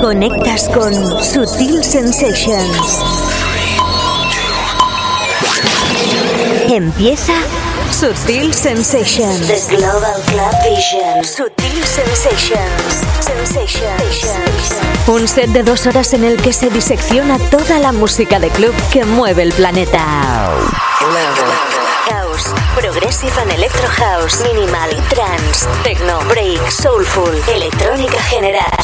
Conectas con Sutil Sensations. Empieza Sutil Sensations. The Global Club Vision. Sutil Sensations. Sensations. Un set de dos horas en el que se disecciona toda la música de club que mueve el planeta. Progressive and Electro House, Minimal Trance, Techno, Break, Soulful, Electrónica General.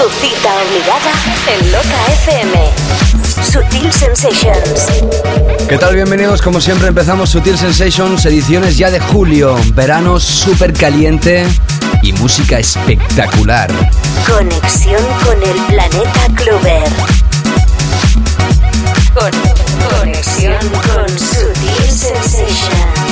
Tu cita obligada en Loca FM. Sutil Sensations. ¿Qué tal? Bienvenidos. Como siempre empezamos Sutil Sensations, ediciones ya de julio. Verano súper caliente y música espectacular. Conexión con el planeta Clover. Con, conexión con Sutil Sensations.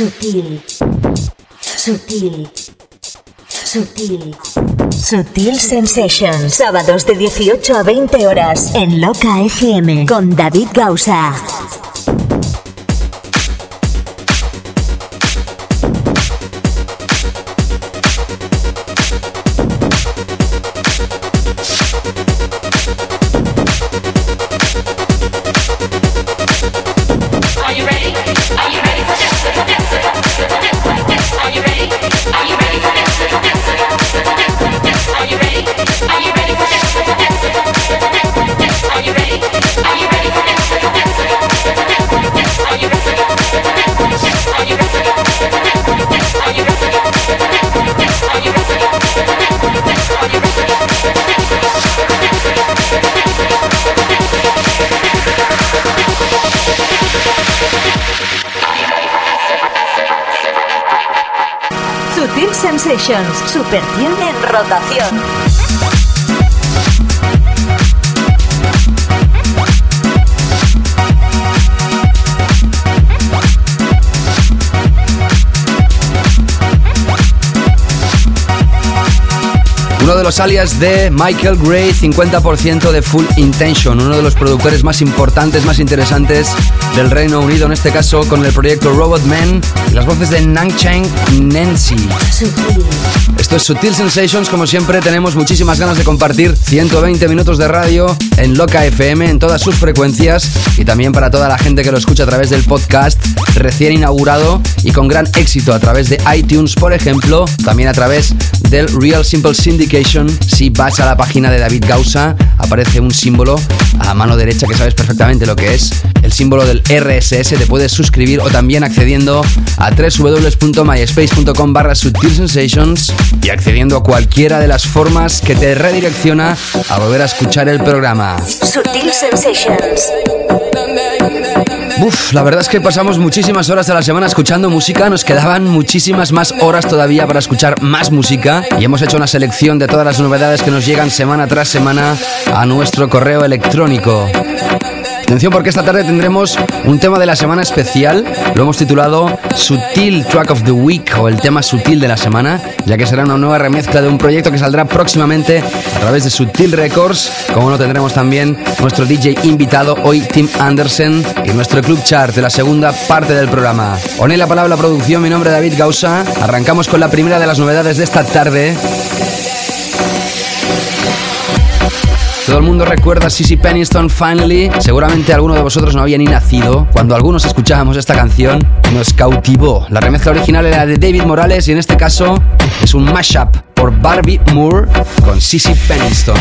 Sutil. Sutil. Sutil. Sutil Sensations. Sábados de 18 a 20 horas en Loca FM con David Gausa. Sensations, Super 100 en rotación. Uno de los alias de Michael Gray, 50% de Full Intention, uno de los productores más importantes, más interesantes del Reino Unido, en este caso con el proyecto Robot Man y las voces de Nang Cheng Nancy. Esto es Sutil Sensations, como siempre tenemos muchísimas ganas de compartir 120 minutos de radio en Loca FM en todas sus frecuencias y también para toda la gente que lo escucha a través del podcast recién inaugurado y con gran éxito a través de iTunes, por ejemplo, también a través del Real Simple Syndication. Si vas a la página de David Gausa, aparece un símbolo a mano derecha que sabes perfectamente lo que es, el símbolo del RSS, te puedes suscribir o también accediendo a www.myspace.com barra Sensations y accediendo a cualquiera de las formas que te redirecciona a volver a escuchar el programa. Sutil Sensations. Uf, la verdad es que pasamos muchísimas horas de la semana escuchando música, nos quedaban muchísimas más horas todavía para escuchar más música y hemos hecho una selección de todas las novedades que nos llegan semana tras semana a nuestro correo electrónico. Atención porque esta tarde tendremos un tema de la semana especial. Lo hemos titulado Sutil Track of the Week o el tema sutil de la semana, ya que será una nueva remezcla de un proyecto que saldrá próximamente a través de Sutil Records. Como no tendremos también nuestro DJ invitado hoy Tim Anderson y nuestro club chart de la segunda parte del programa. Oné la palabra la producción, mi nombre es David Gausa. Arrancamos con la primera de las novedades de esta tarde. Todo el mundo recuerda Sissy Peniston Finally. Seguramente alguno de vosotros no había ni nacido cuando algunos escuchábamos esta canción. Nos cautivó. La remezcla original era de David Morales y en este caso es un mashup por Barbie Moore con Sissy Peniston.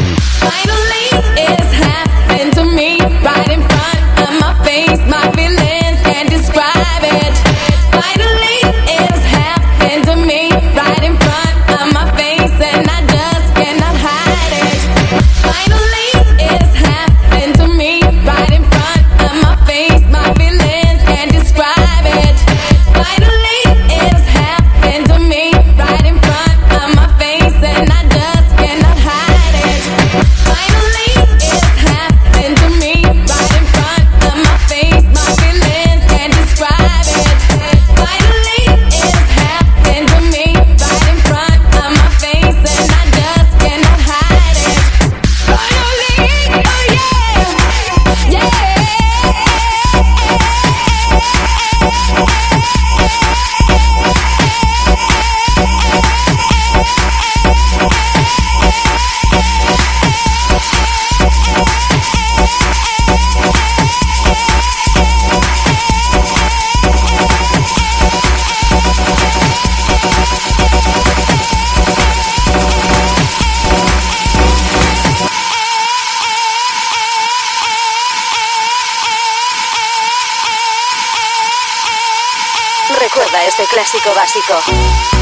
Clásico básico.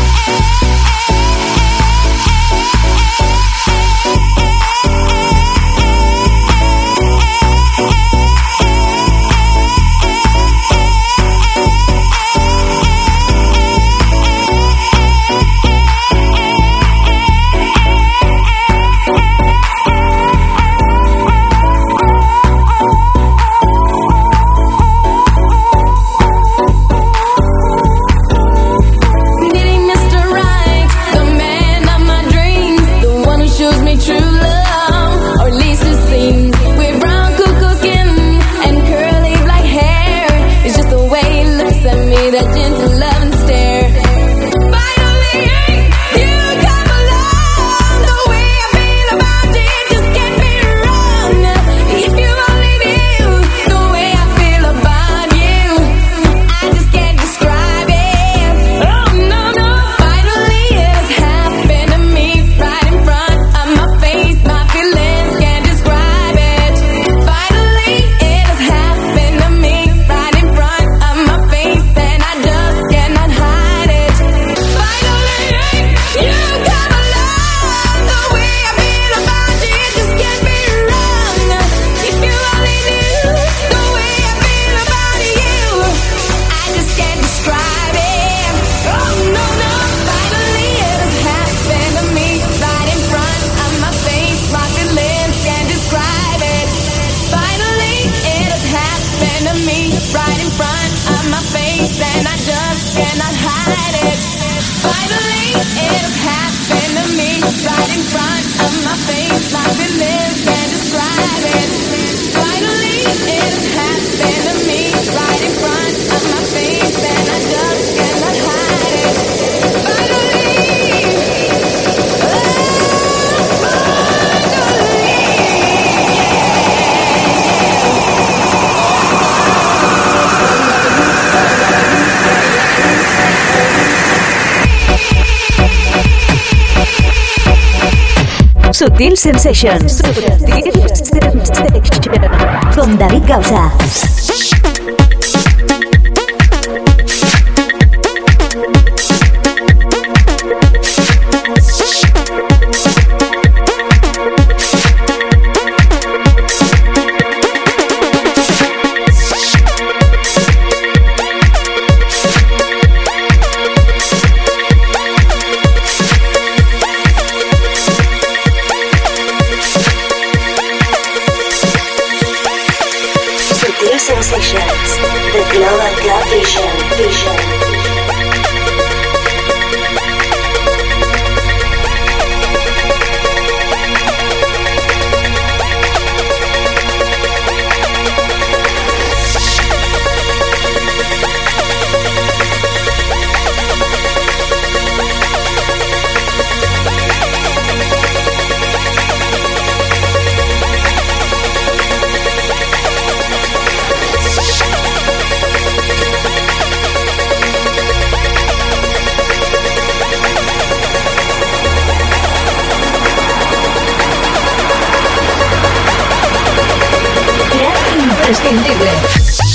Sutil Sensations. Con David Gausa. Imprescindible.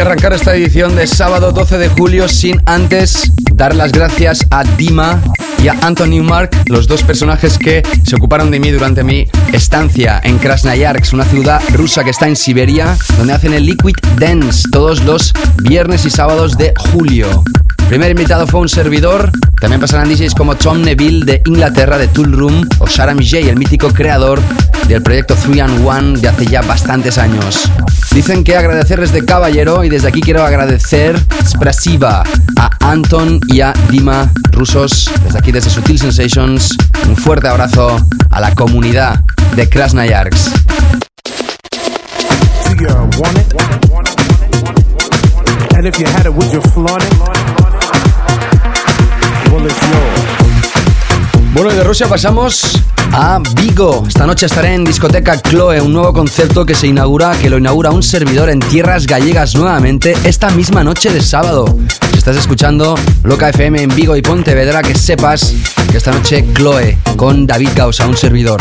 Arrancar esta edición de sábado 12 de julio sin antes dar las gracias a Dima y a Anthony Mark, los dos personajes que se ocuparon de mí durante mi estancia en Krasnoyarsk, una ciudad rusa que está en Siberia, donde hacen el Liquid Dance todos los viernes y sábados de julio. Primer invitado fue un servidor. También pasarán DJs como Tom Neville de Inglaterra, de Tool Room, o Sarah Mijay, el mítico creador del proyecto 3 and 1 de hace ya bastantes años. Dicen que agradecerles de caballero y desde aquí quiero agradecer expresiva a Anton y a Dima rusos, desde aquí desde Sutil Sensations. Un fuerte abrazo a la comunidad de Krasnoyarsk. Bueno, y de Rusia pasamos a Vigo. Esta noche estaré en discoteca Chloe, un nuevo concepto que se inaugura, que lo inaugura un servidor en tierras gallegas nuevamente esta misma noche de sábado. Si estás escuchando Loca FM en Vigo y Pontevedra, que sepas que esta noche Chloe con David Causa, un servidor.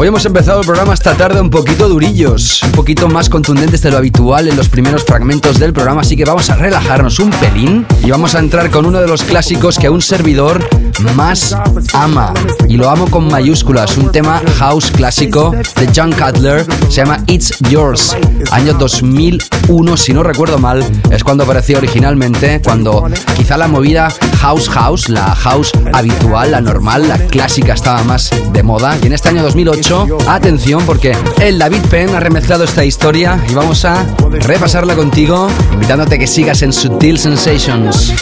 Hoy hemos empezado el programa esta tarde un poquito durillos, un poquito más contundentes de lo habitual en los primeros fragmentos del programa, así que vamos a relajarnos un pelín y vamos a entrar con uno de los clásicos que un servidor más ama. Y lo amo con mayúsculas, un tema house clásico de John Cutler, se llama It's Yours, año 2001, si no recuerdo mal, es cuando apareció originalmente, cuando quizá la movida house house, la house habitual, la normal, la clásica estaba más de moda. Y en este año 2008, atención porque el David Penn ha remezclado esta historia y vamos a repasarla contigo, invitándote que sigas en Sutil Sensations.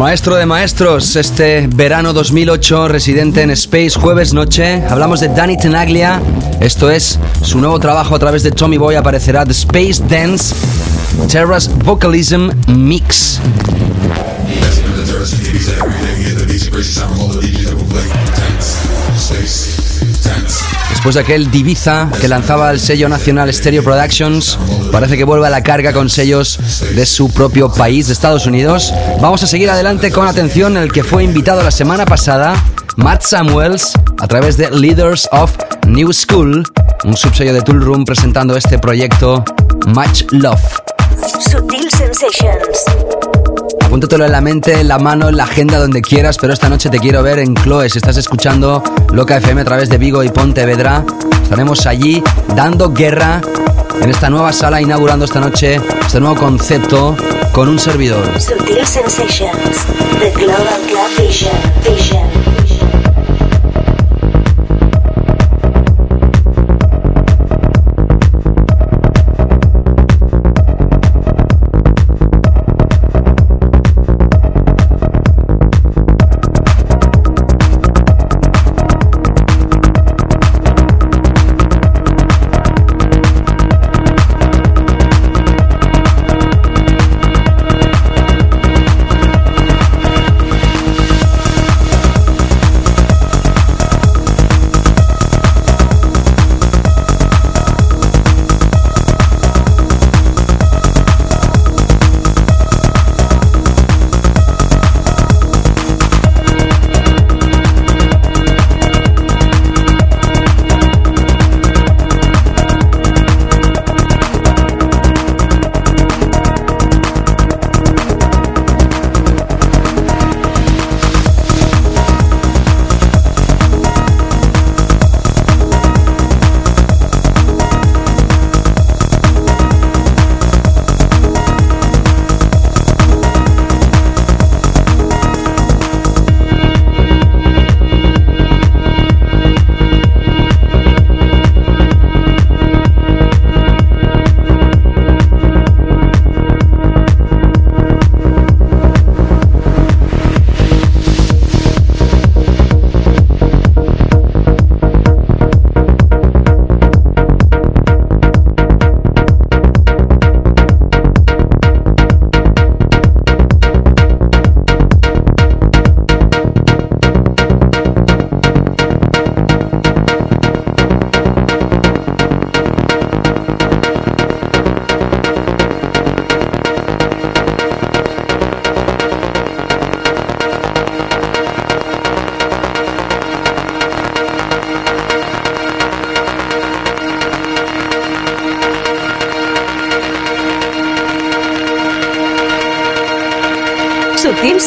Maestro de maestros, este verano 2008, residente en Space, jueves noche. Hablamos de Danny Tenaglia. Esto es su nuevo trabajo a través de Tommy Boy. Aparecerá The Space Dance Terrace Vocalism Mix. Después de aquel Diviza que lanzaba el sello nacional Stereo Productions, parece que vuelve a la carga con sellos de su propio país, de Estados Unidos. Vamos a seguir adelante con atención el que fue invitado la semana pasada, Matt Samuels, a través de Leaders of New School, un subsello de Tool Room presentando este proyecto Much Love. Sensations. Apúntatelo en la mente, en la mano, en la agenda, donde quieras, pero esta noche te quiero ver en Chloe. Si estás escuchando Loca FM a través de Vigo y Pontevedra, estaremos allí dando guerra en esta nueva sala, inaugurando esta noche este nuevo concepto con un servidor. Sutil Sensations. The Global Club Vision. Vision.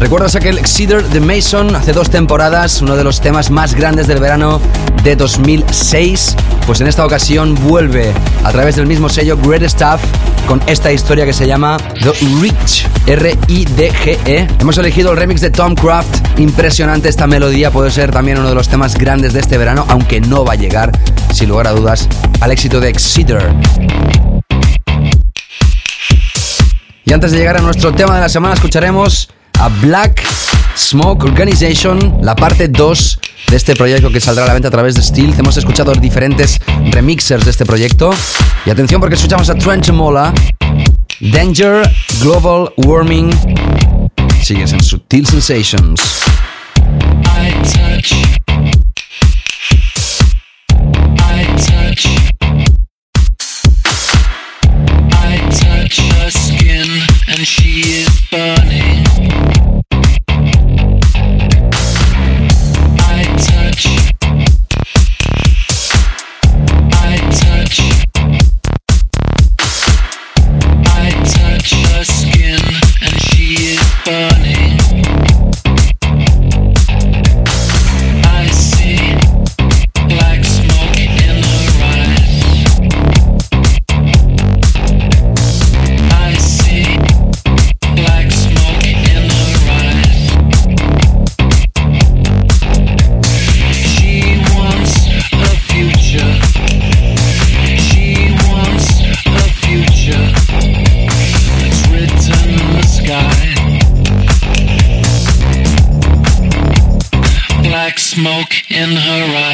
¿Recuerdas aquel Exceeder de Mason hace dos temporadas? Uno de los temas más grandes del verano de 2006. Pues en esta ocasión vuelve a través del mismo sello Great Stuff con esta historia que se llama The Rich, R-I-D-G-E. Hemos elegido el remix de Tom Craft. Impresionante esta melodía, puede ser también uno de los temas grandes de este verano, aunque no va a llegar, sin lugar a dudas, al éxito de Exceeder. Y antes de llegar a nuestro tema de la semana, escucharemos a Black Smoke Organization, la parte 2 de este proyecto que saldrá a la venta a través de Steel. Hemos escuchado diferentes remixers de este proyecto. Y atención porque escuchamos a Trent Mola, Danger, Global Warming. Sigues en Sutil Sensations. and she is burning. In her eyes.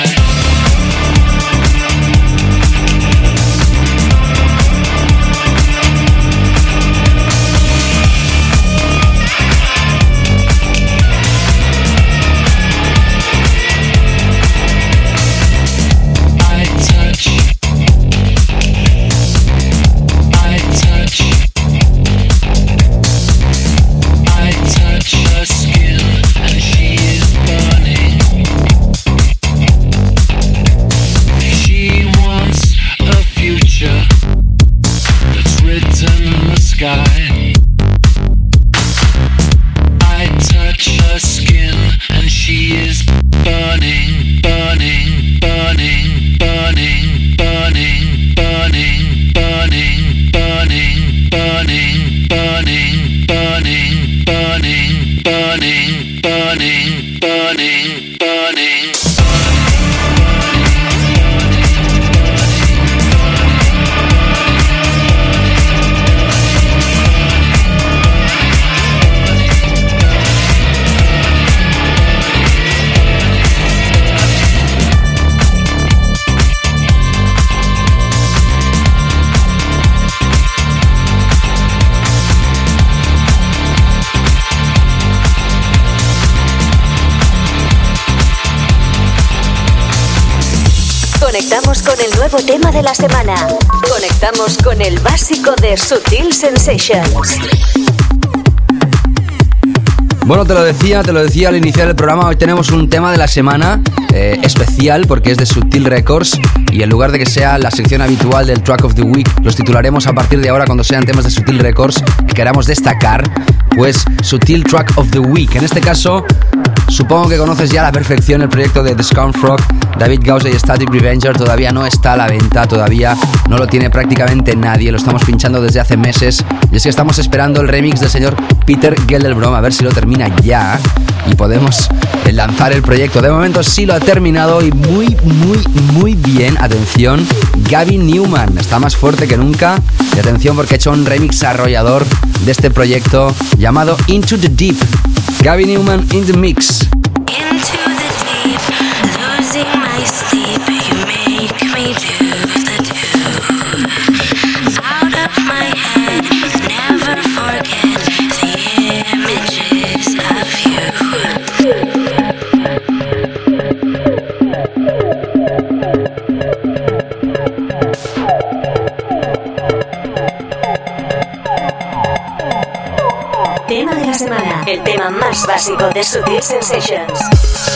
Tema de la semana. Conectamos con el básico de Sutil Sensations. Bueno, te lo decía, te lo decía al iniciar el programa, hoy tenemos un tema de la semana eh, especial porque es de Sutil Records y en lugar de que sea la sección habitual del Track of the Week, los titularemos a partir de ahora cuando sean temas de Sutil Records que queramos destacar, pues Sutil Track of the Week. En este caso, Supongo que conoces ya a la perfección el proyecto de The Scum Frog, David Gauze y Static Revenger. Todavía no está a la venta, todavía no lo tiene prácticamente nadie. Lo estamos pinchando desde hace meses. Y es que estamos esperando el remix del señor Peter Gelderbrom a ver si lo termina ya y podemos lanzar el proyecto. De momento sí lo ha terminado y muy, muy, muy bien. Atención, Gaby Newman está más fuerte que nunca. Y atención porque ha hecho un remix arrollador de este proyecto llamado Into the Deep. Gabby Newman in the mix. El tema más básico de Sutil Sensations.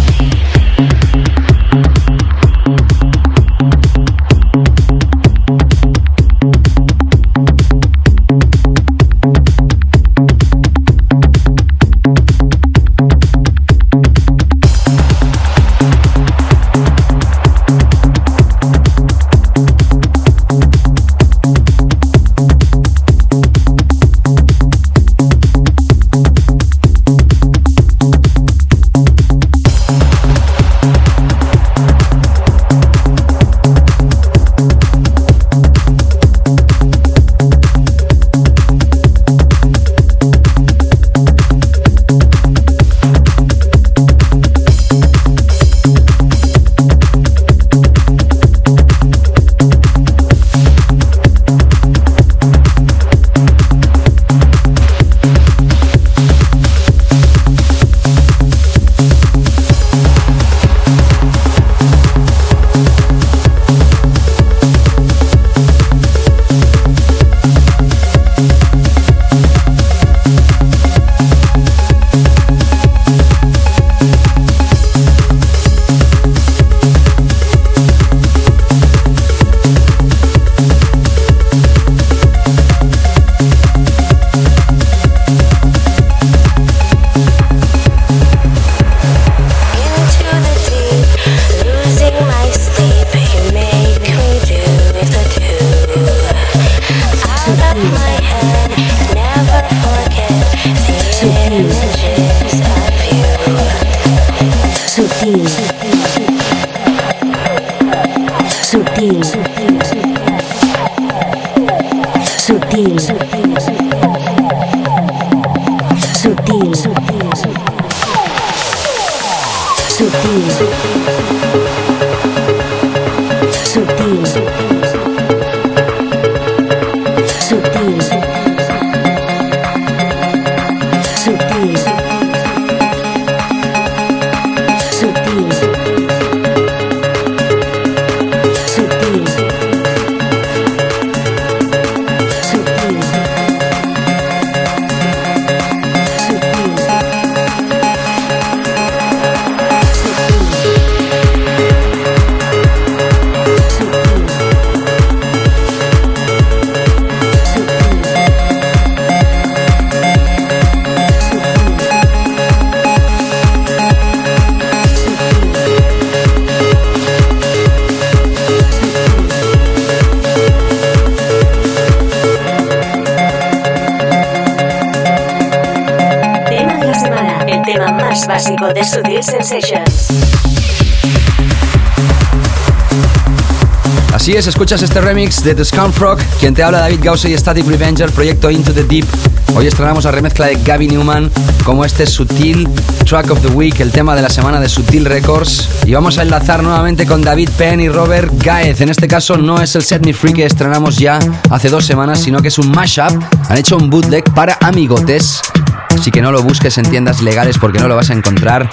Escuchas este remix de The Frog, quien te habla David Gause y Static Revenger, proyecto Into the Deep. Hoy estrenamos la remezcla de Gavin Newman como este Sutil Track of the Week, el tema de la semana de Sutil Records. Y vamos a enlazar nuevamente con David Penn y Robert Gaez. En este caso no es el Set Me Free que estrenamos ya hace dos semanas, sino que es un mashup. Han hecho un bootleg para amigotes. Así que no lo busques en tiendas legales porque no lo vas a encontrar.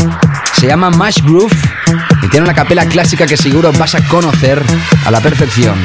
Se llama Mash Groove y tiene una capela clásica que seguro vas a conocer a la perfección.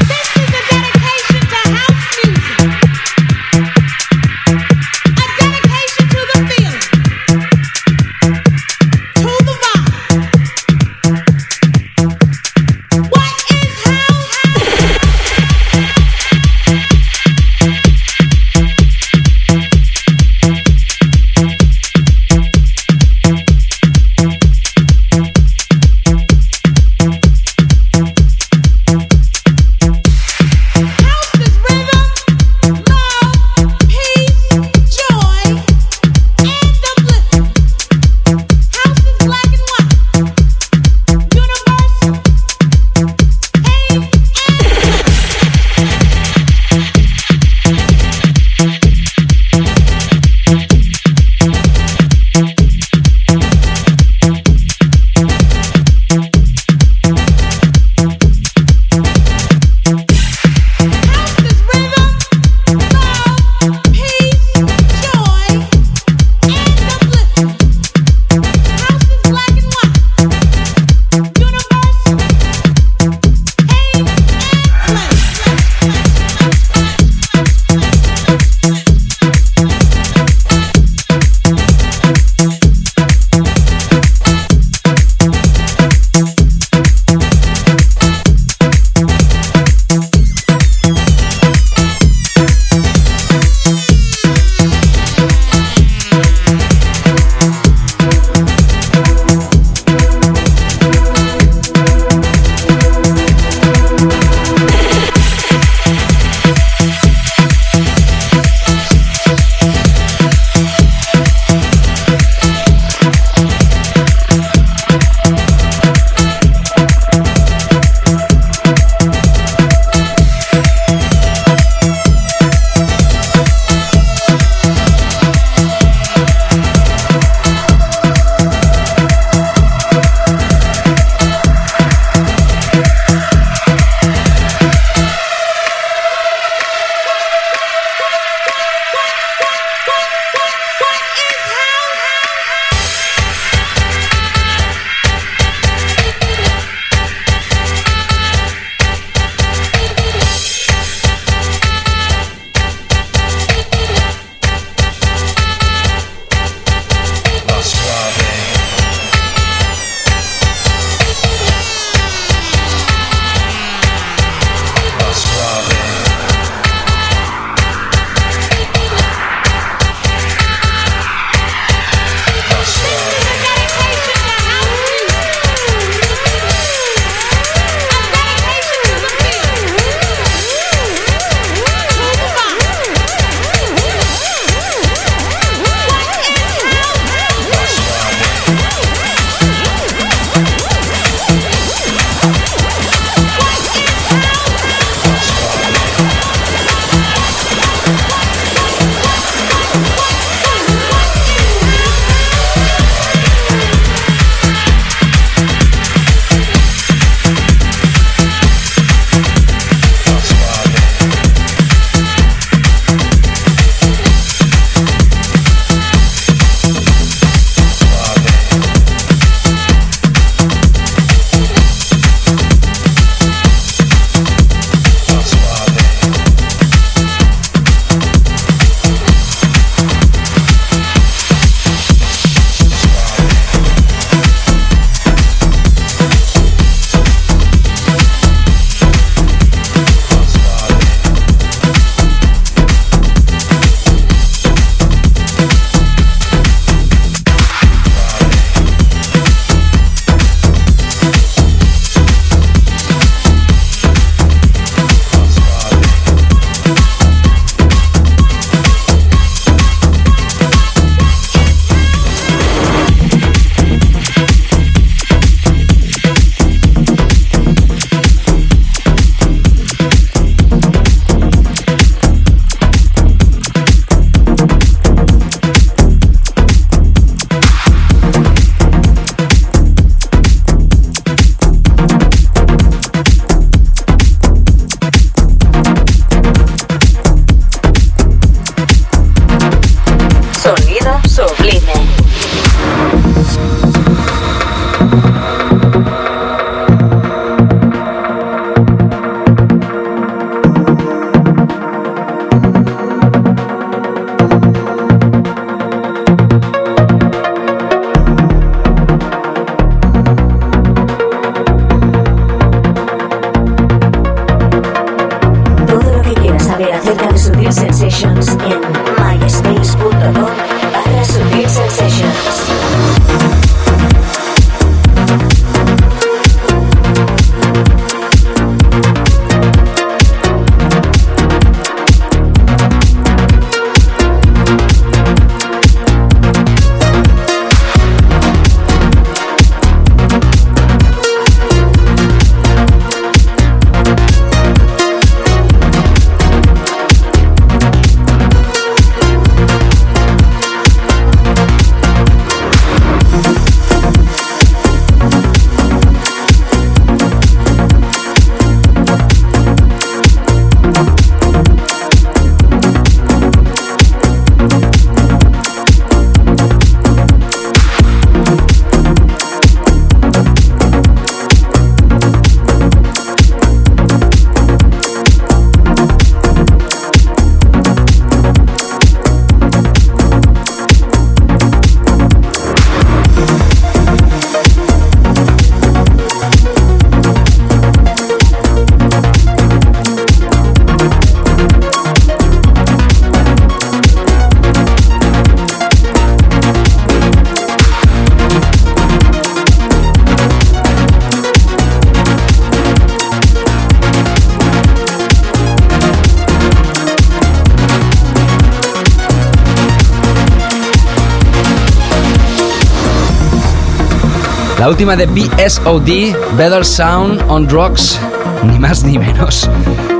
Última de BSOD, Better Sound on Drugs, ni más ni menos.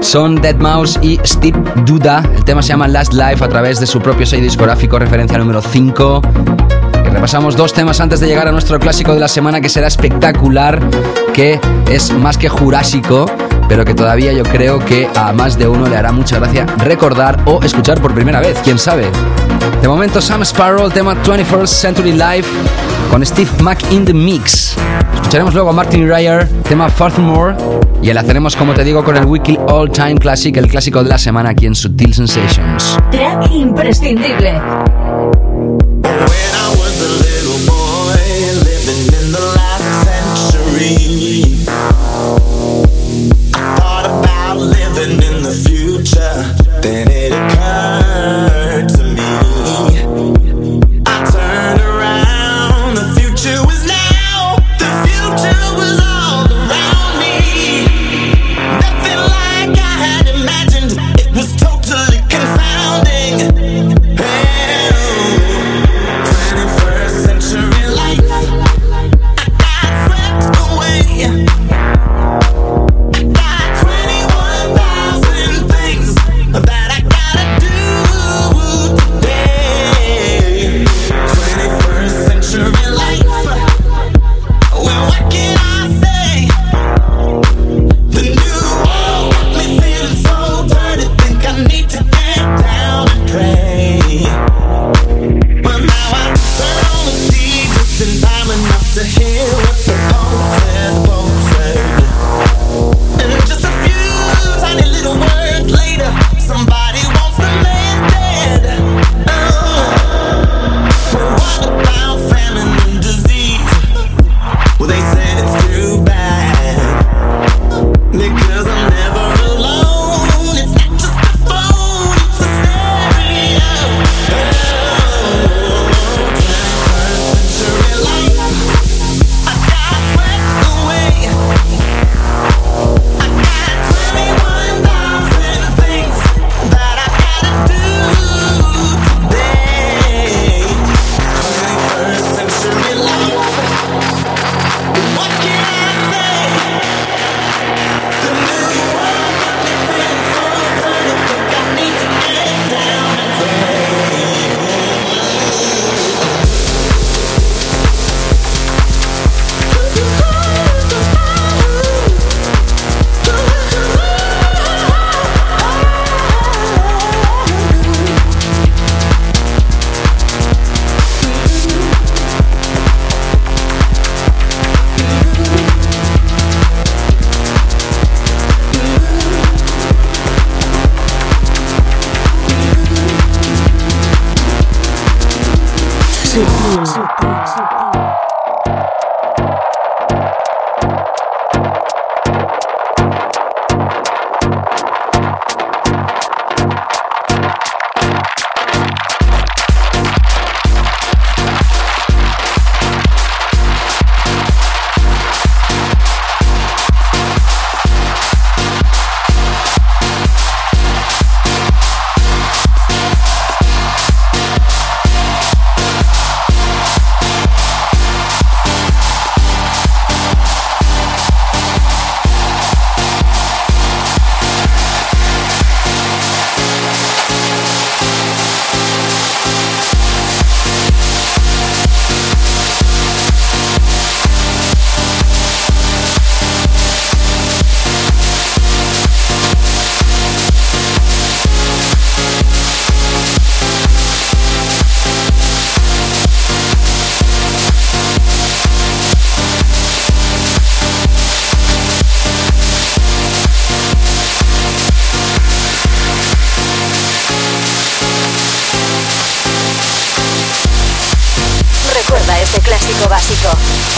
Son Dead Mouse y Steve Duda. El tema se llama Last Life a través de su propio sello discográfico, referencia número 5. Y repasamos dos temas antes de llegar a nuestro clásico de la semana que será espectacular, que es más que jurásico, pero que todavía yo creo que a más de uno le hará mucha gracia recordar o escuchar por primera vez, quién sabe. De momento Sam Sparrow, el tema 21st Century Life con Steve Mac in the Mix. Escucharemos luego a Martin Ryer, tema Furthermore, y enlazaremos, como te digo, con el Weekly All Time Classic, el clásico de la semana aquí en Sutil Sensations. Track imprescindible.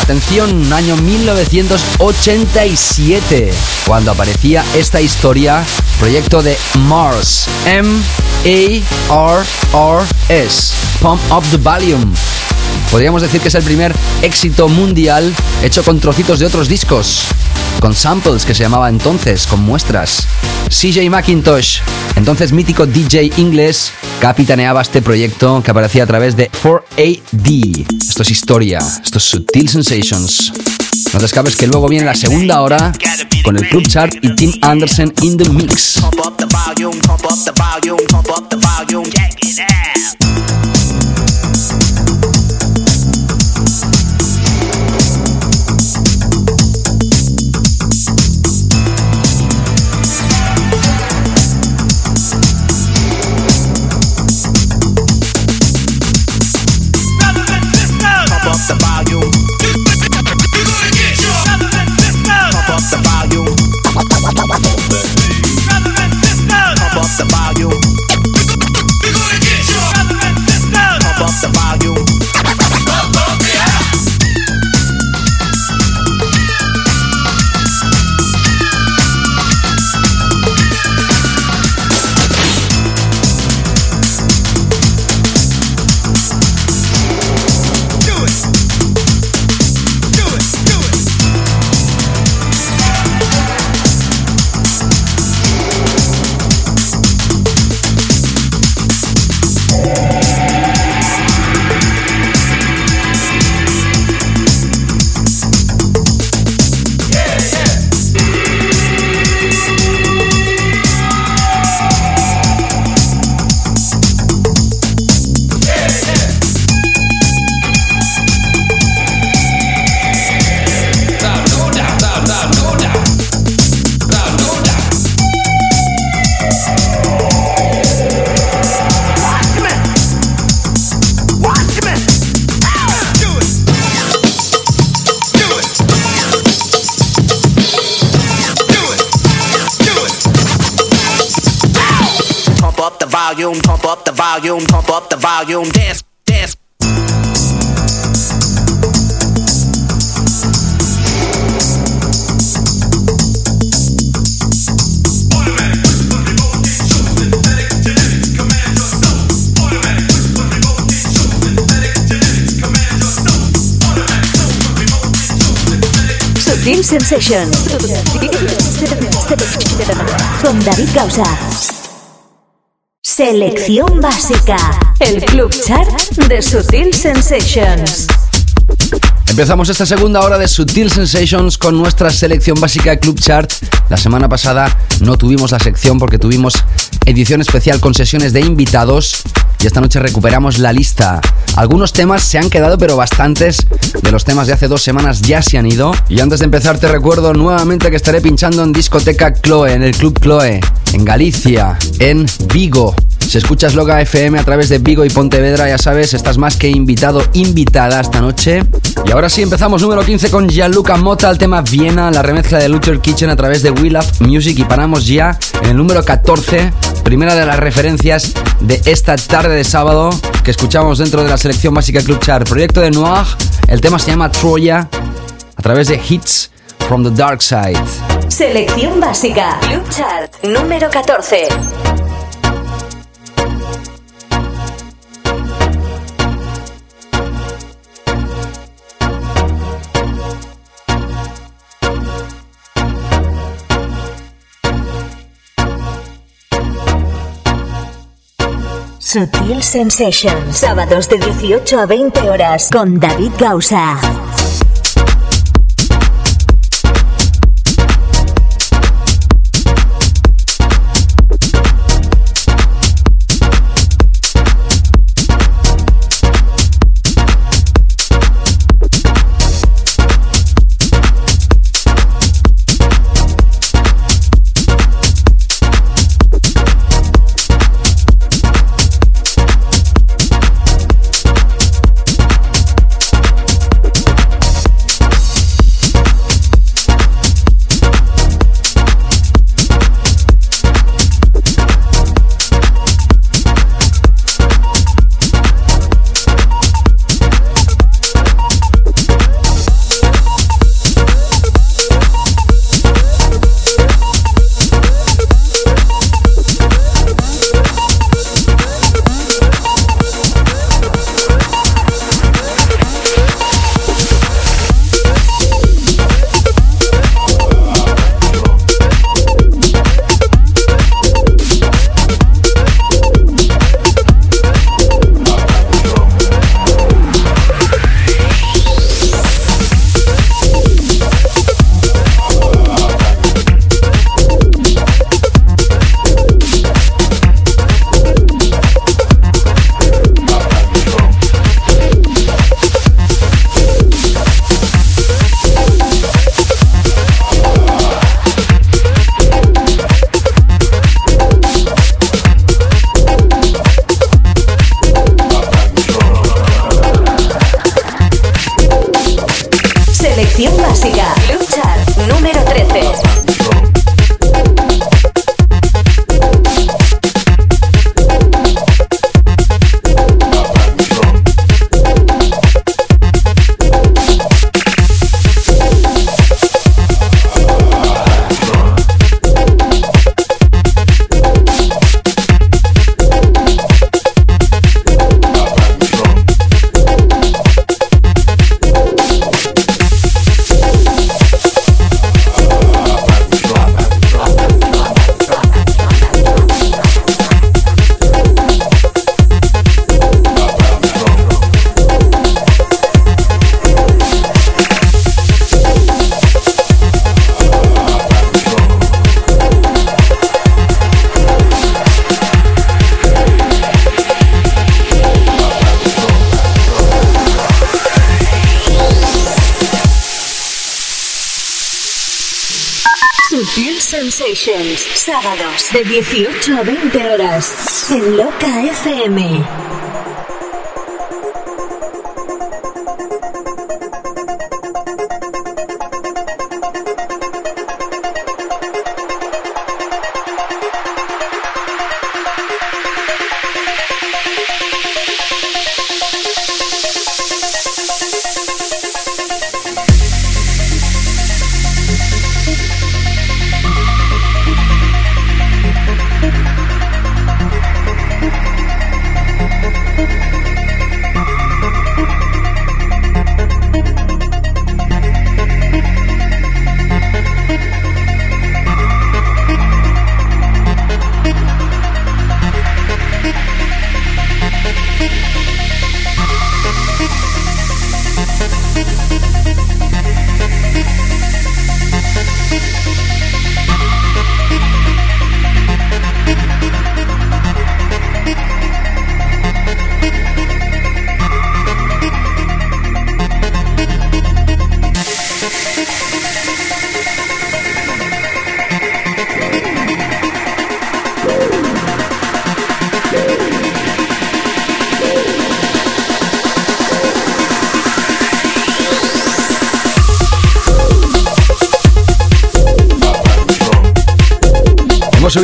Atención, año 1987, cuando aparecía esta historia, proyecto de Mars, M-A-R-R-S, Pump Up the Volume. Podríamos decir que es el primer éxito mundial hecho con trocitos de otros discos, con samples que se llamaba entonces, con muestras. CJ McIntosh, entonces mítico DJ inglés, capitaneaba este proyecto que aparecía a través de 4AD. Esto es historia, esto es Sutil Sensations. No te escapes que luego viene la segunda hora con el Club Chart y Tim Anderson in the mix. Sensation. Con David Gausa. Selección básica. El Club Chart de Sutil Sensations. Empezamos esta segunda hora de Sutil Sensations con nuestra selección básica Club Chart. La semana pasada no tuvimos la sección porque tuvimos edición especial con sesiones de invitados y esta noche recuperamos la lista. Algunos temas se han quedado, pero bastantes de los temas de hace dos semanas ya se han ido. Y antes de empezar te recuerdo nuevamente que estaré pinchando en discoteca Chloe, en el Club Chloe, en Galicia, en Vigo. Si escuchas Loga FM a través de Vigo y Pontevedra, ya sabes, estás más que invitado, invitada esta noche. Y ahora sí, empezamos número 15 con Gianluca Mota, el tema Viena, la remezcla de Luther Kitchen a través de We Love Music. Y paramos ya en el número 14, primera de las referencias de esta tarde de sábado que escuchamos dentro de la selección básica Club Chart. Proyecto de Noir, el tema se llama Troya a través de Hits from the Dark Side. Selección básica Club Chart número 14. Sutil Sensations. Sábados de 18 a 20 horas con David Gausa. De 18 a 20 horas en Loca FM.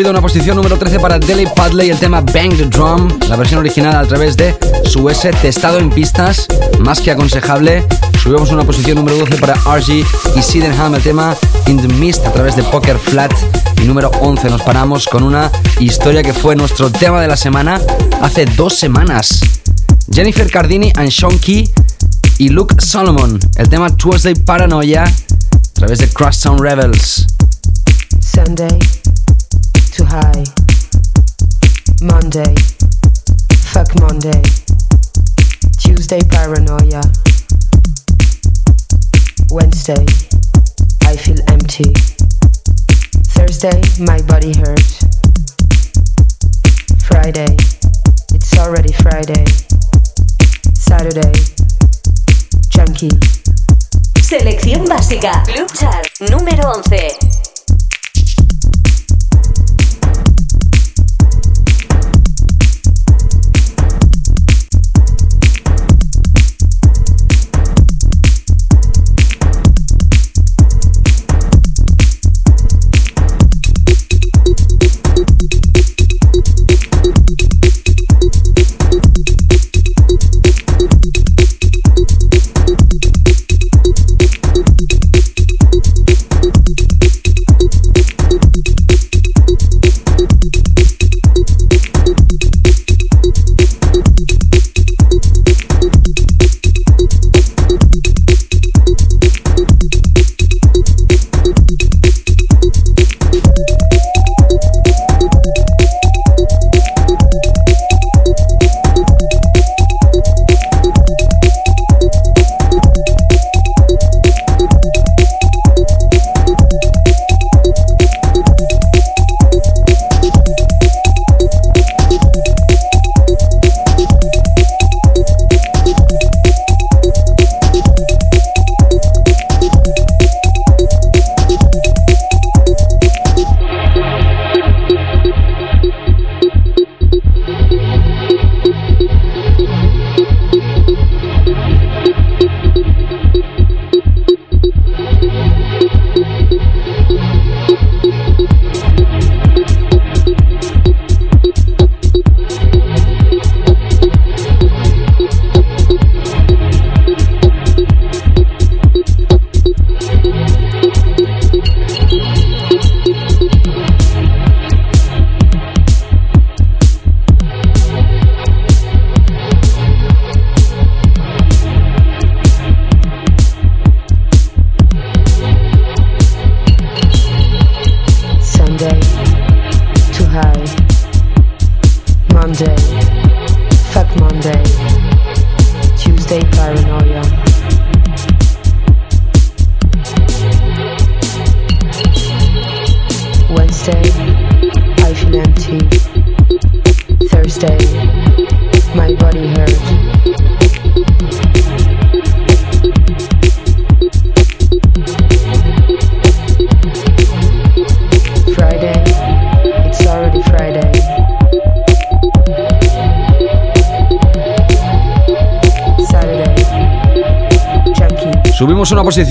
Subido una posición número 13 para Deli Padley el tema Bang the Drum, la versión original a través de su S testado en pistas, más que aconsejable. Subimos una posición número 12 para RG y Sydenham el tema In the Mist a través de Poker Flat. Y número 11 nos paramos con una historia que fue nuestro tema de la semana hace dos semanas. Jennifer Cardini and Sean Key y Luke Solomon, el tema Tuesday Paranoia a través de Crosstown Rebels. Sunday. High. Monday, fuck Monday. Tuesday, paranoia. Wednesday, I feel empty. Thursday, my body hurts. Friday, it's already Friday. Saturday, junkie. Selección básica. Club Chart número 11.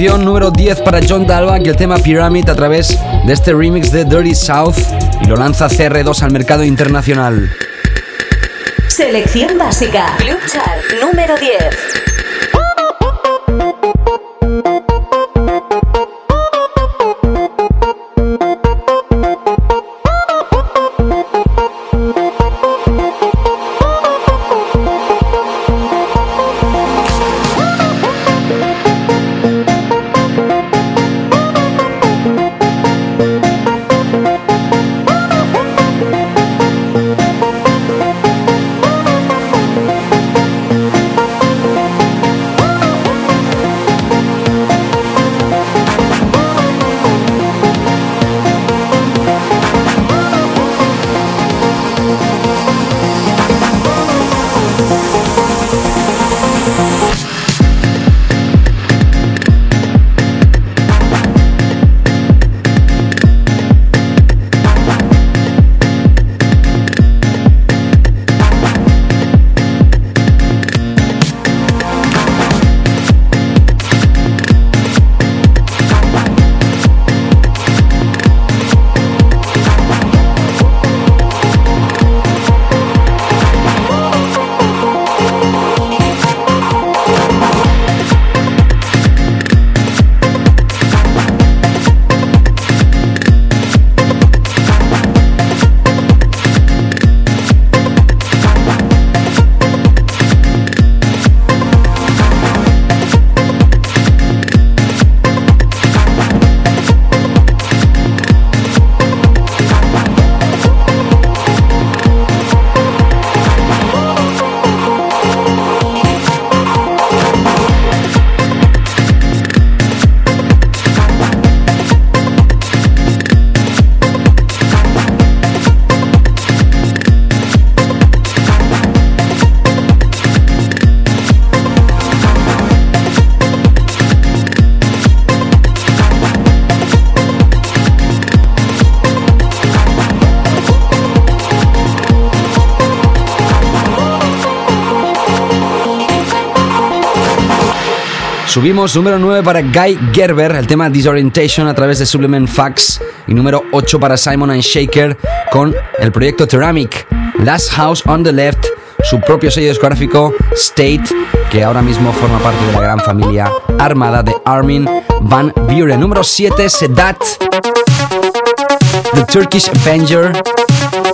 Posición número 10 para John Dalva y el tema Pyramid a través de este remix de Dirty South y lo lanza CR2 al mercado internacional. Selección básica. Club Chart número 10. Subimos número 9 para Guy Gerber, el tema Disorientation a través de Supplement Fax. Y número 8 para Simon and Shaker con el proyecto Ceramic. Last House on the Left, su propio sello discográfico State, que ahora mismo forma parte de la gran familia armada de Armin Van Buren. Número 7, Sedat. The Turkish Avenger.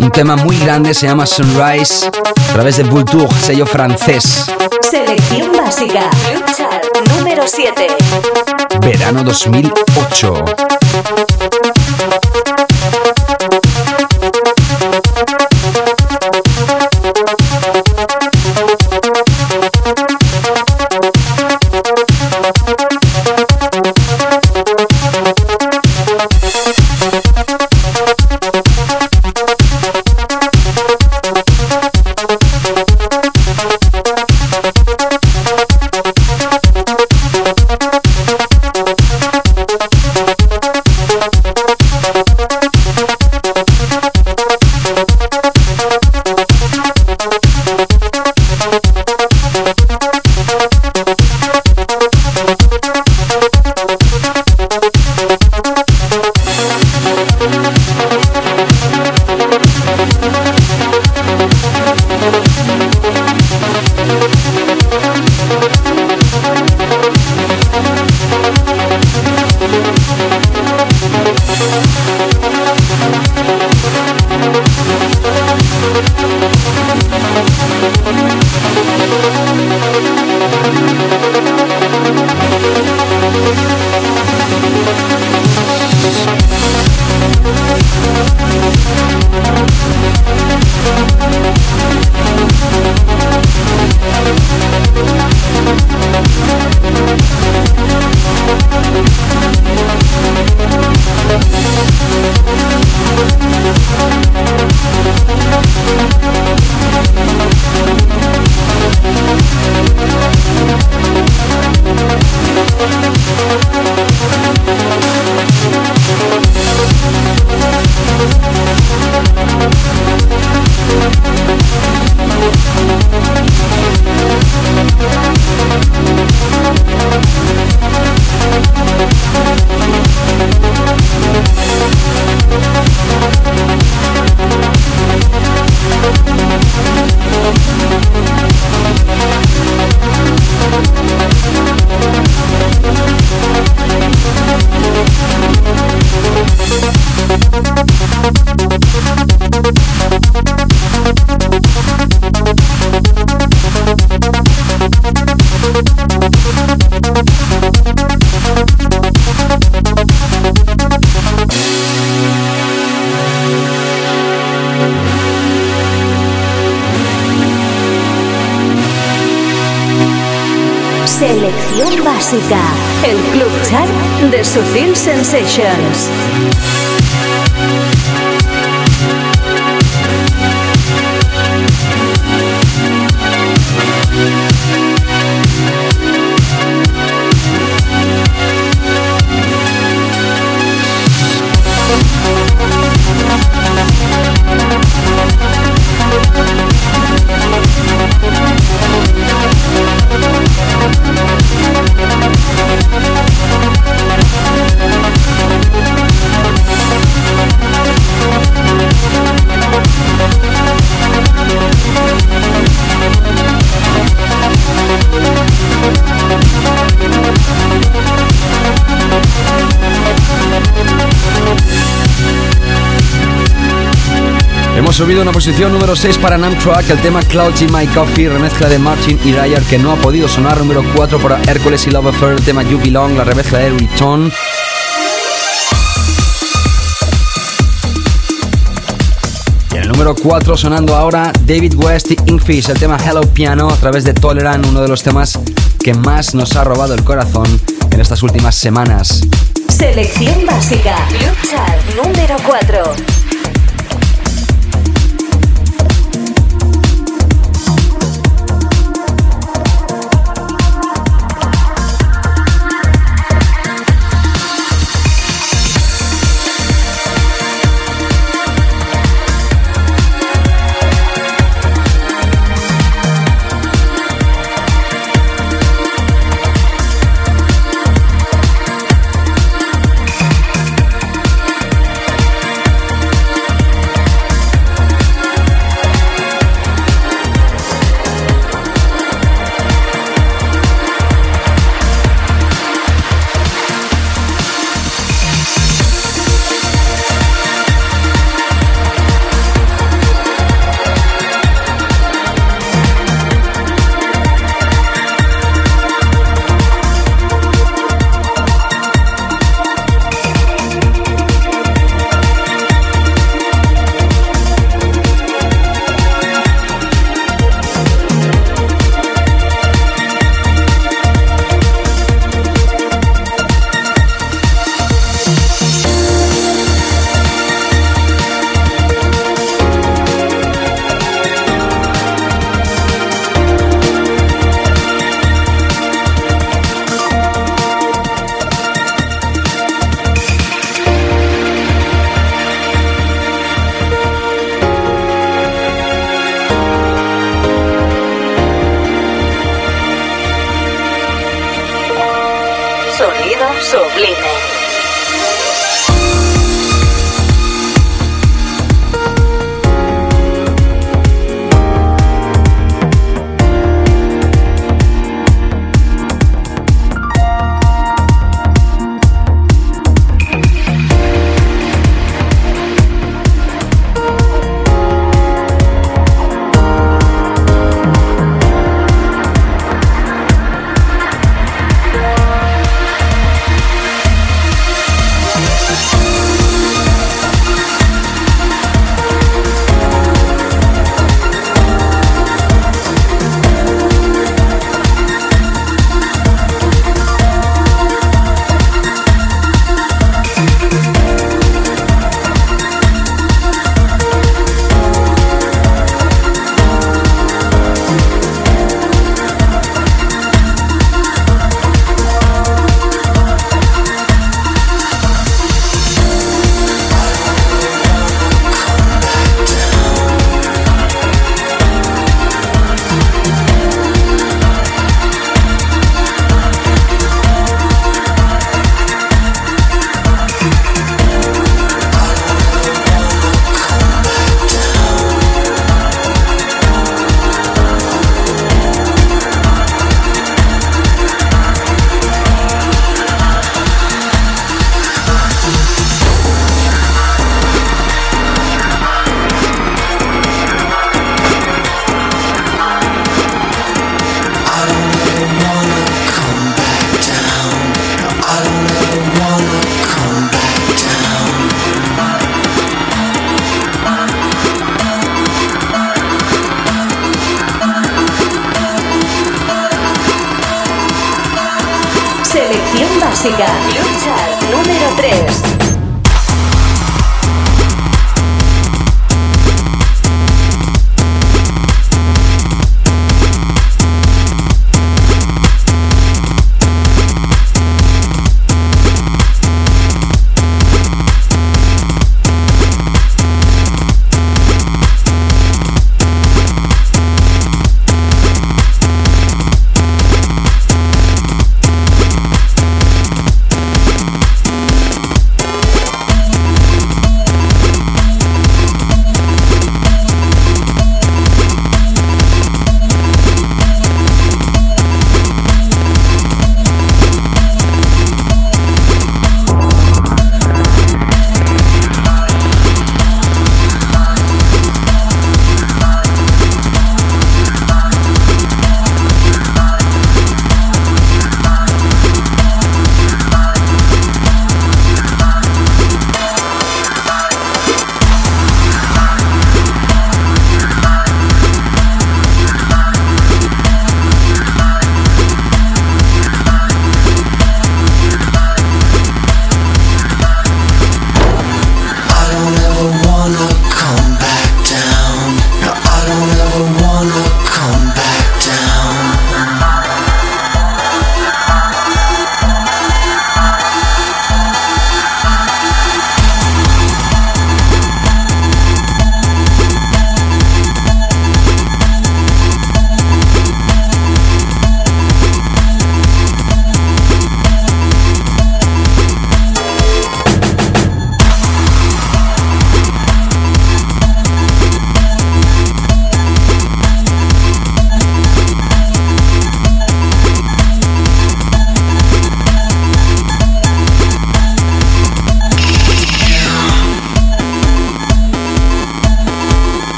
Un tema muy grande se llama Sunrise a través de Vulture, sello francés. Selección básica. 7. Verano 2008. De Sutil Sensations. Subido una posición número 6 para Namtrack, el tema Clouds in My Coffee, remezcla de Martin y Ryan que no ha podido sonar. Número 4 para Hércules y Love Affair, el tema You Belong, la remezcla de Return. Y en el número 4 sonando ahora David West y Inkfish, el tema Hello Piano a través de Tolerant, uno de los temas que más nos ha robado el corazón en estas últimas semanas. Selección básica, Club Chart número 4. Básica. Lucha número 3.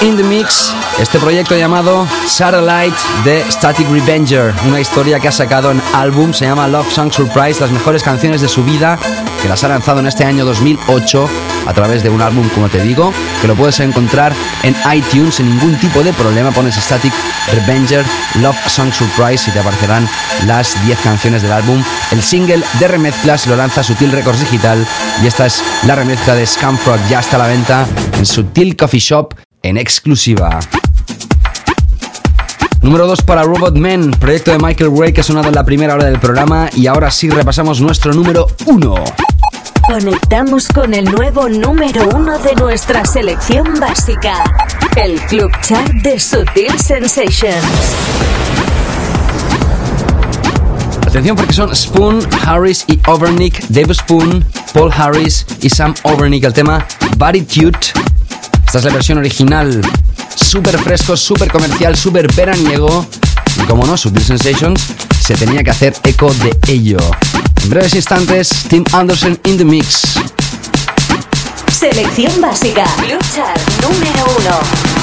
In the Mix, este proyecto llamado Satellite de Static Revenger, una historia que ha sacado en álbum, se llama Love Song Surprise, las mejores canciones de su vida, que las ha lanzado en este año 2008 a través de un álbum, como te digo, que lo puedes encontrar en iTunes sin ningún tipo de problema, pones Static Revenger Love Song Surprise y te aparecerán las 10 canciones del álbum. El single de remezclas lo lanza Sutil Records Digital y esta es la remezcla de Scumfrog, ya está a la venta en Sutil Coffee Shop en exclusiva. Número 2 para Robot Men, proyecto de Michael Way que ha sonado en la primera hora del programa y ahora sí repasamos nuestro número 1. Conectamos con el nuevo número 1 de nuestra selección básica, el Club Chat de Sutil Sensations. Atención porque son Spoon, Harris y Overnick, Dave Spoon, Paul Harris y Sam Overnick. El tema Cute esta es la versión original. Súper fresco, súper comercial, súper veraniego. Y como no, Sutil Sensations se tenía que hacer eco de ello. En breves instantes, Tim Anderson in the mix. Selección básica. Lucha número uno.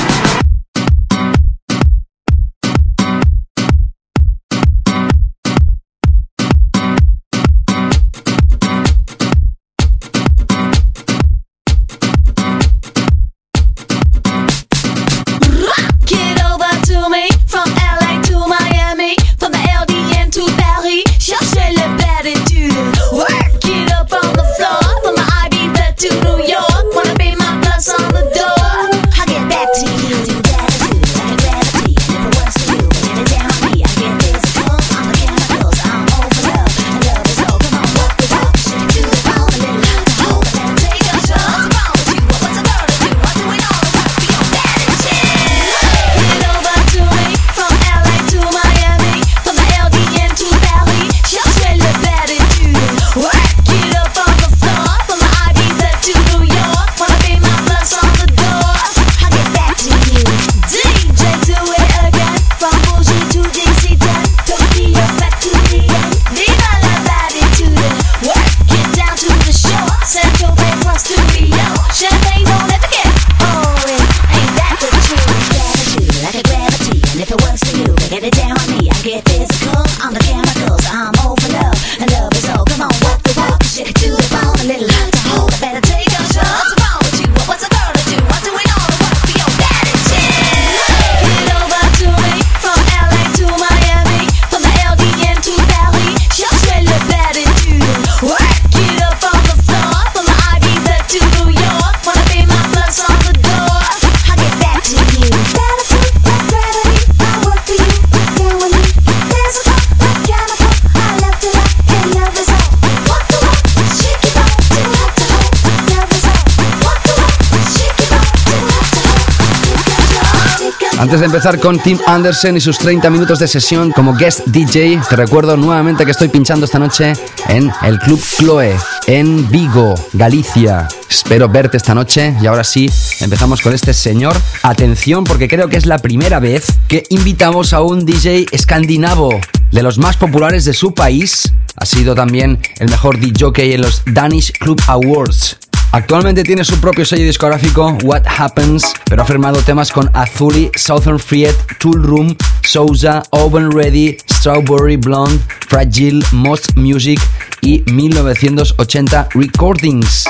Antes de empezar con Tim Anderson y sus 30 minutos de sesión como guest DJ, te recuerdo nuevamente que estoy pinchando esta noche en el Club Chloe, en Vigo, Galicia. Espero verte esta noche y ahora sí, empezamos con este señor. Atención porque creo que es la primera vez que invitamos a un DJ escandinavo de los más populares de su país. Ha sido también el mejor DJ en los Danish Club Awards. Actualmente tiene su propio sello discográfico, What Happens, pero ha firmado temas con Azuli, Southern Friet, Tool Room, Souza, Oven Ready, Strawberry Blonde, Fragile, Most Music y 1980 Recordings.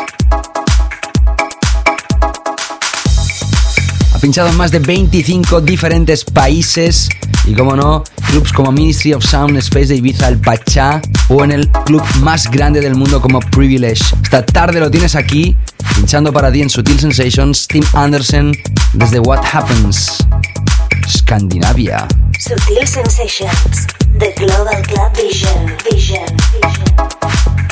Pinchado en más de 25 diferentes países y como no, clubs como Ministry of Sound Space de Ibiza, el Pachá o en el club más grande del mundo como Privilege. Esta tarde lo tienes aquí, pinchando para ti en Sutil Sensations, Tim Anderson desde What Happens, Scandinavia. Sutil Sensations, The Global Club Vision, Vision, Vision.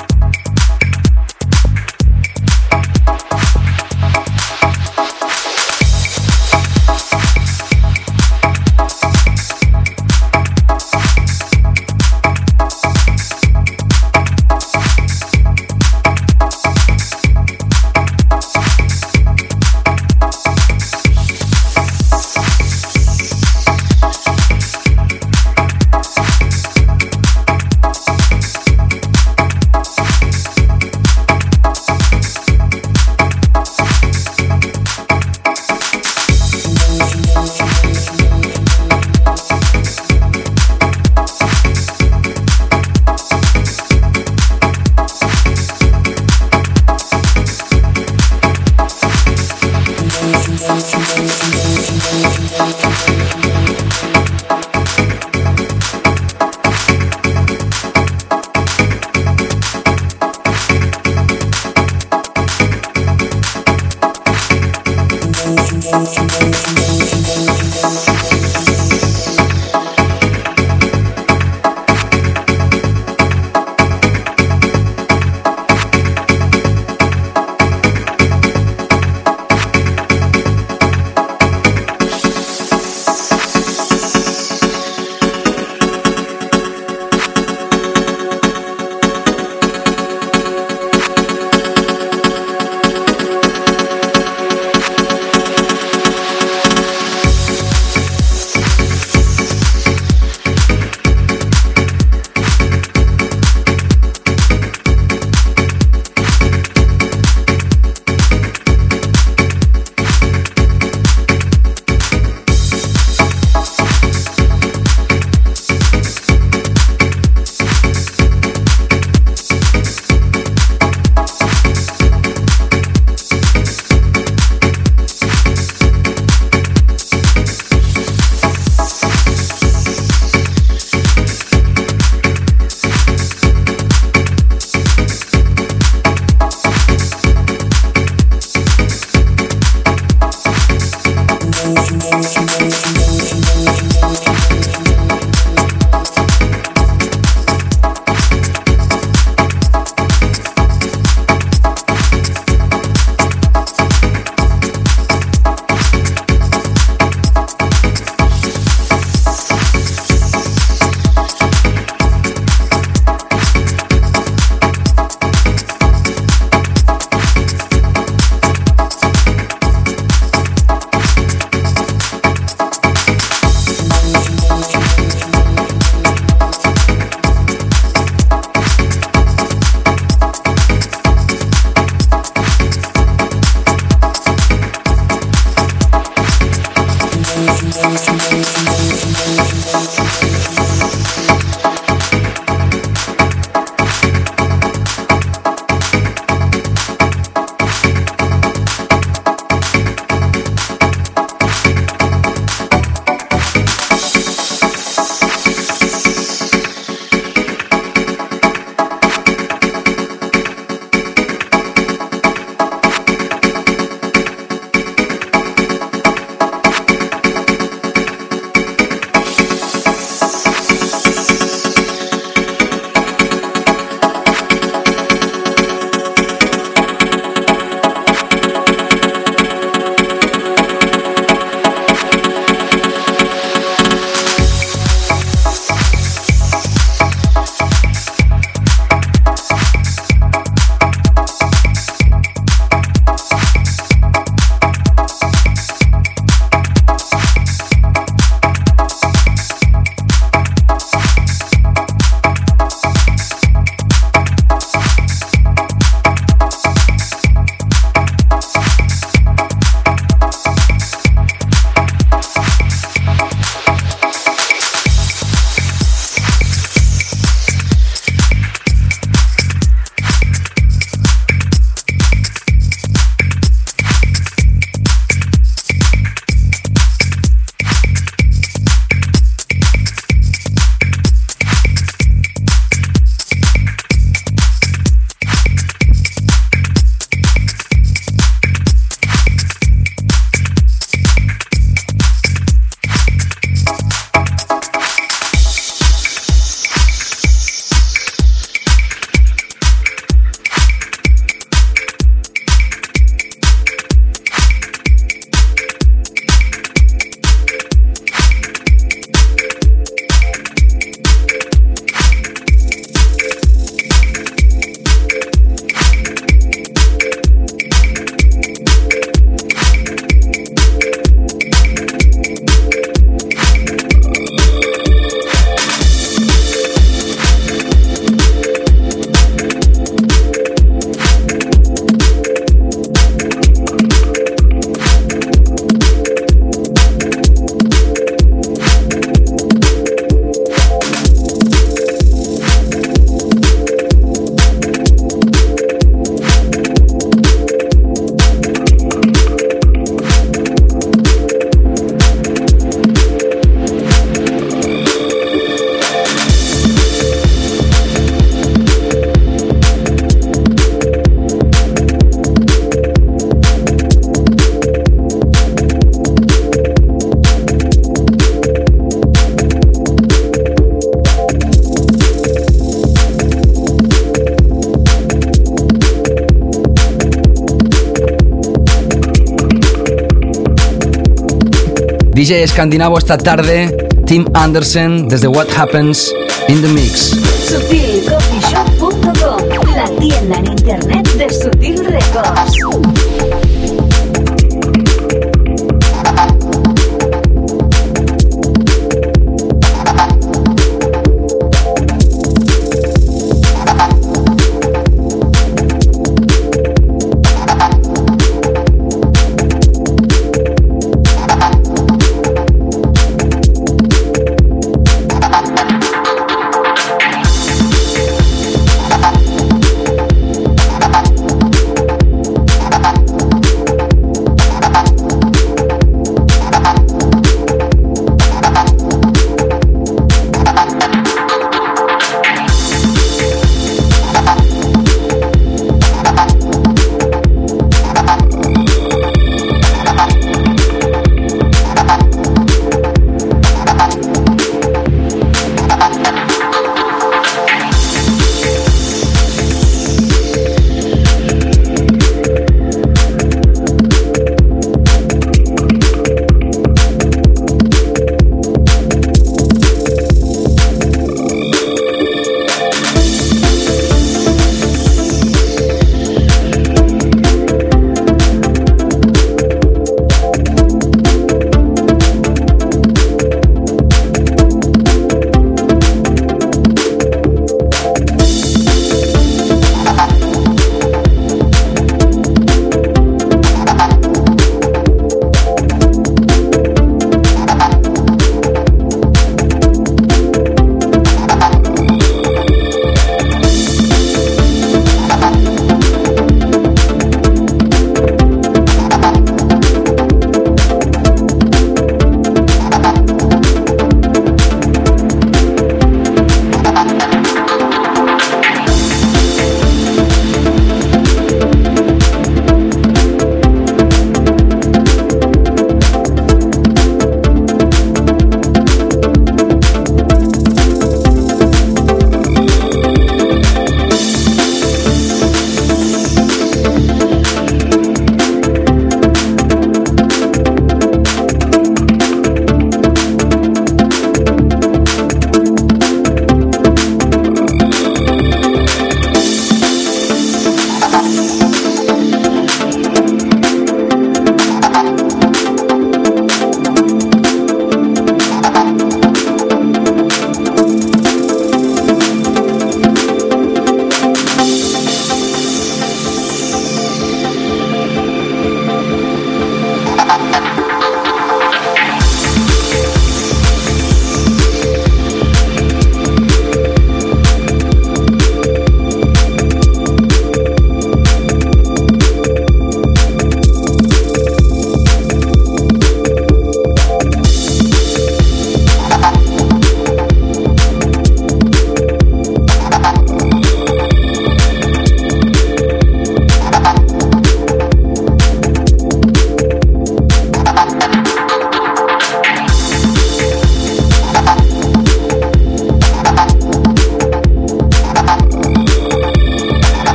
Escandinavo esta tarde, Tim Anderson, desde What Happens in the Mix. SutilCoffeeShop.com, la tienda en internet de Sutil Records.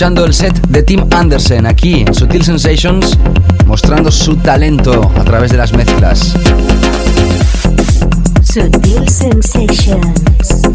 El set de Tim Anderson aquí en Sutil Sensations, mostrando su talento a través de las mezclas. Sensations.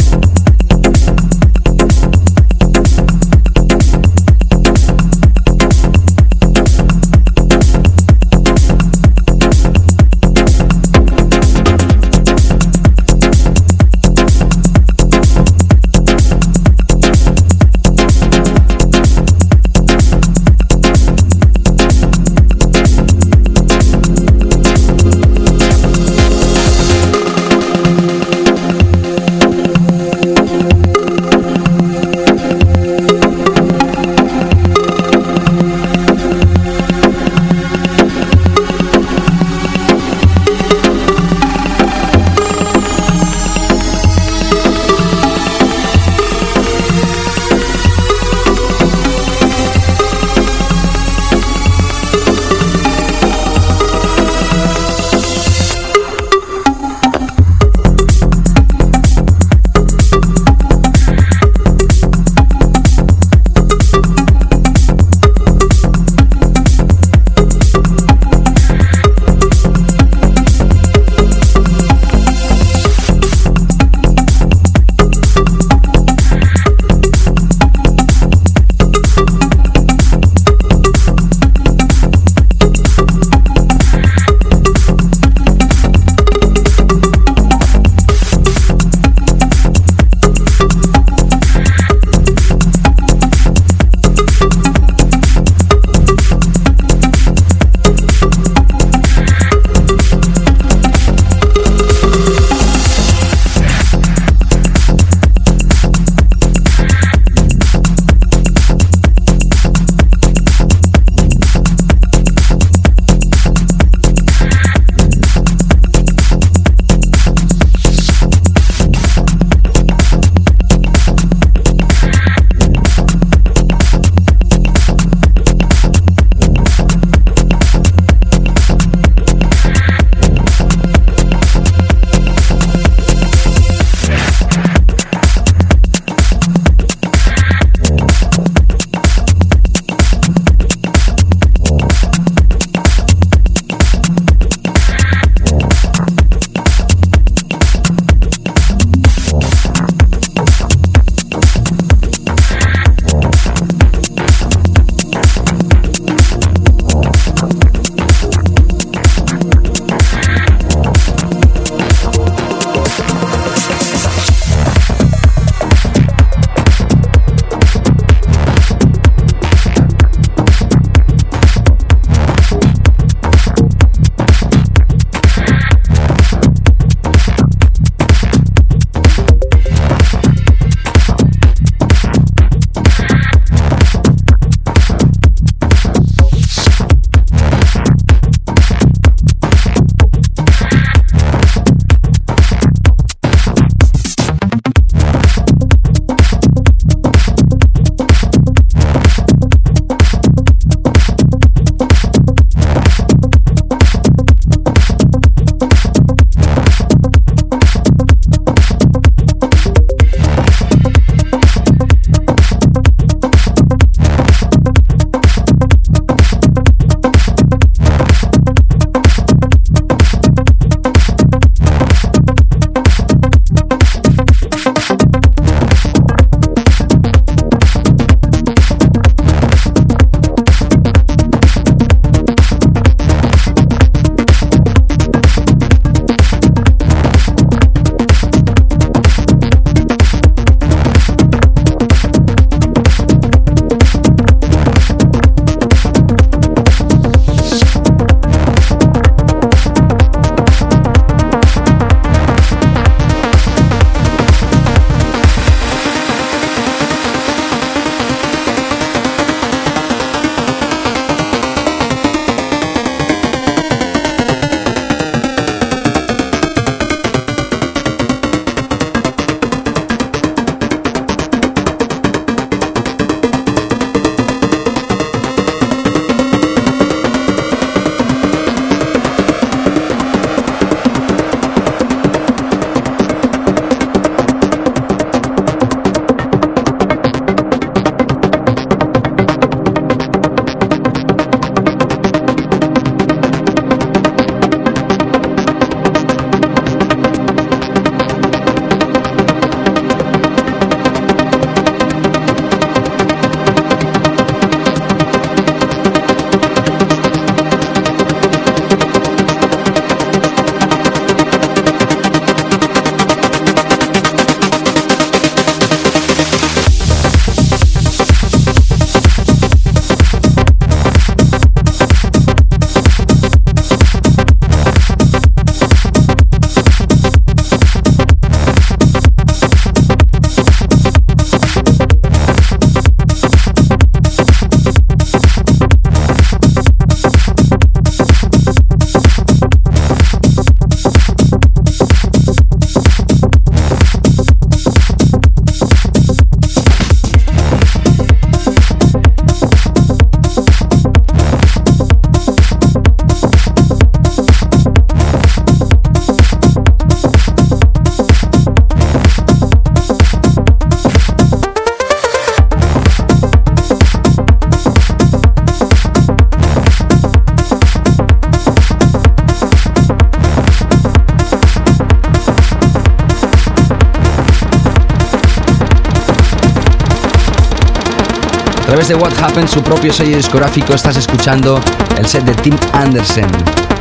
What Happened, su propio sello discográfico, estás escuchando el set de Tim Anderson,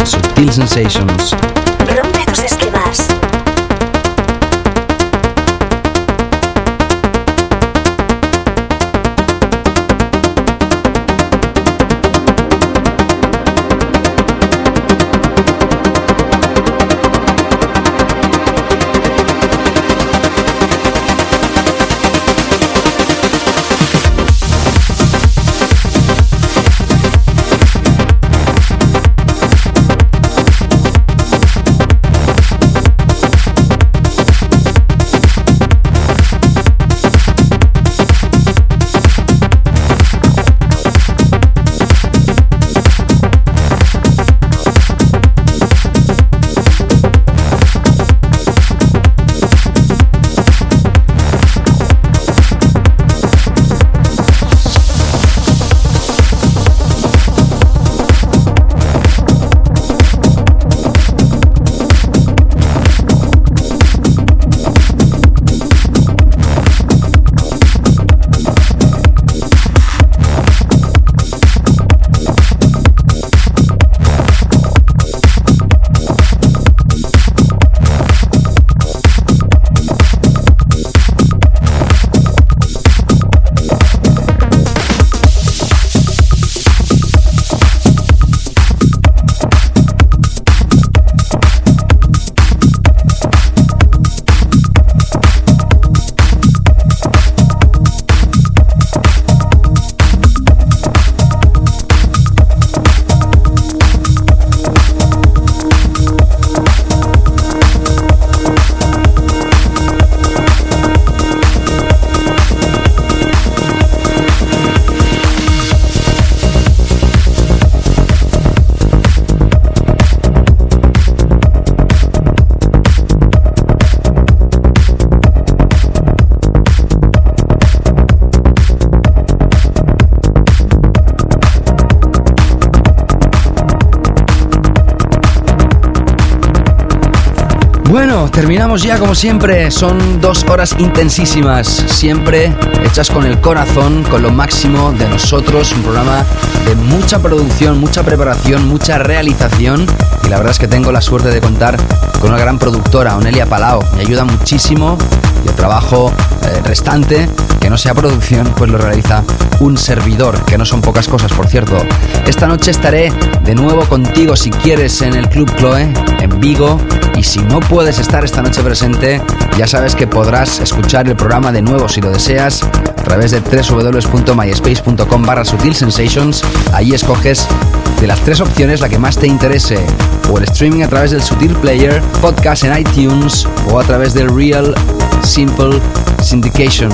Subtil Sensations. Ya como siempre. Son dos horas intensísimas, siempre hechas con el corazón, con lo máximo de nosotros. Un programa de mucha producción, mucha preparación, mucha realización. Y la verdad es que tengo la suerte de contar con una gran productora, Onelia Palao. Me ayuda muchísimo y el trabajo eh, restante, que no sea producción, pues lo realiza un servidor, que no son pocas cosas, por cierto. Esta noche estaré de nuevo contigo si quieres en el Club Chloe, en Vigo. Y si no puedes estar esta noche presente, ya sabes que podrás escuchar el programa de nuevo si lo deseas a través de www.myspace.com barra Sutil Sensations. Ahí escoges de las tres opciones la que más te interese. O el streaming a través del Sutil Player, podcast en iTunes o a través del Real Simple Syndication.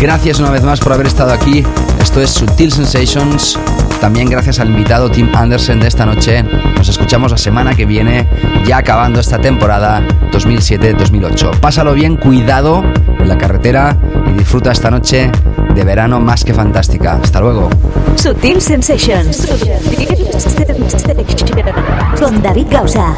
Gracias una vez más por haber estado aquí. Esto es Sutil Sensations. También gracias al invitado Tim Anderson de esta noche. Nos escuchamos la semana que viene, ya acabando esta temporada 2007-2008. Pásalo bien, cuidado en la carretera y disfruta esta noche de verano más que fantástica. Hasta luego. Sutil Sensations. Con David Gausa.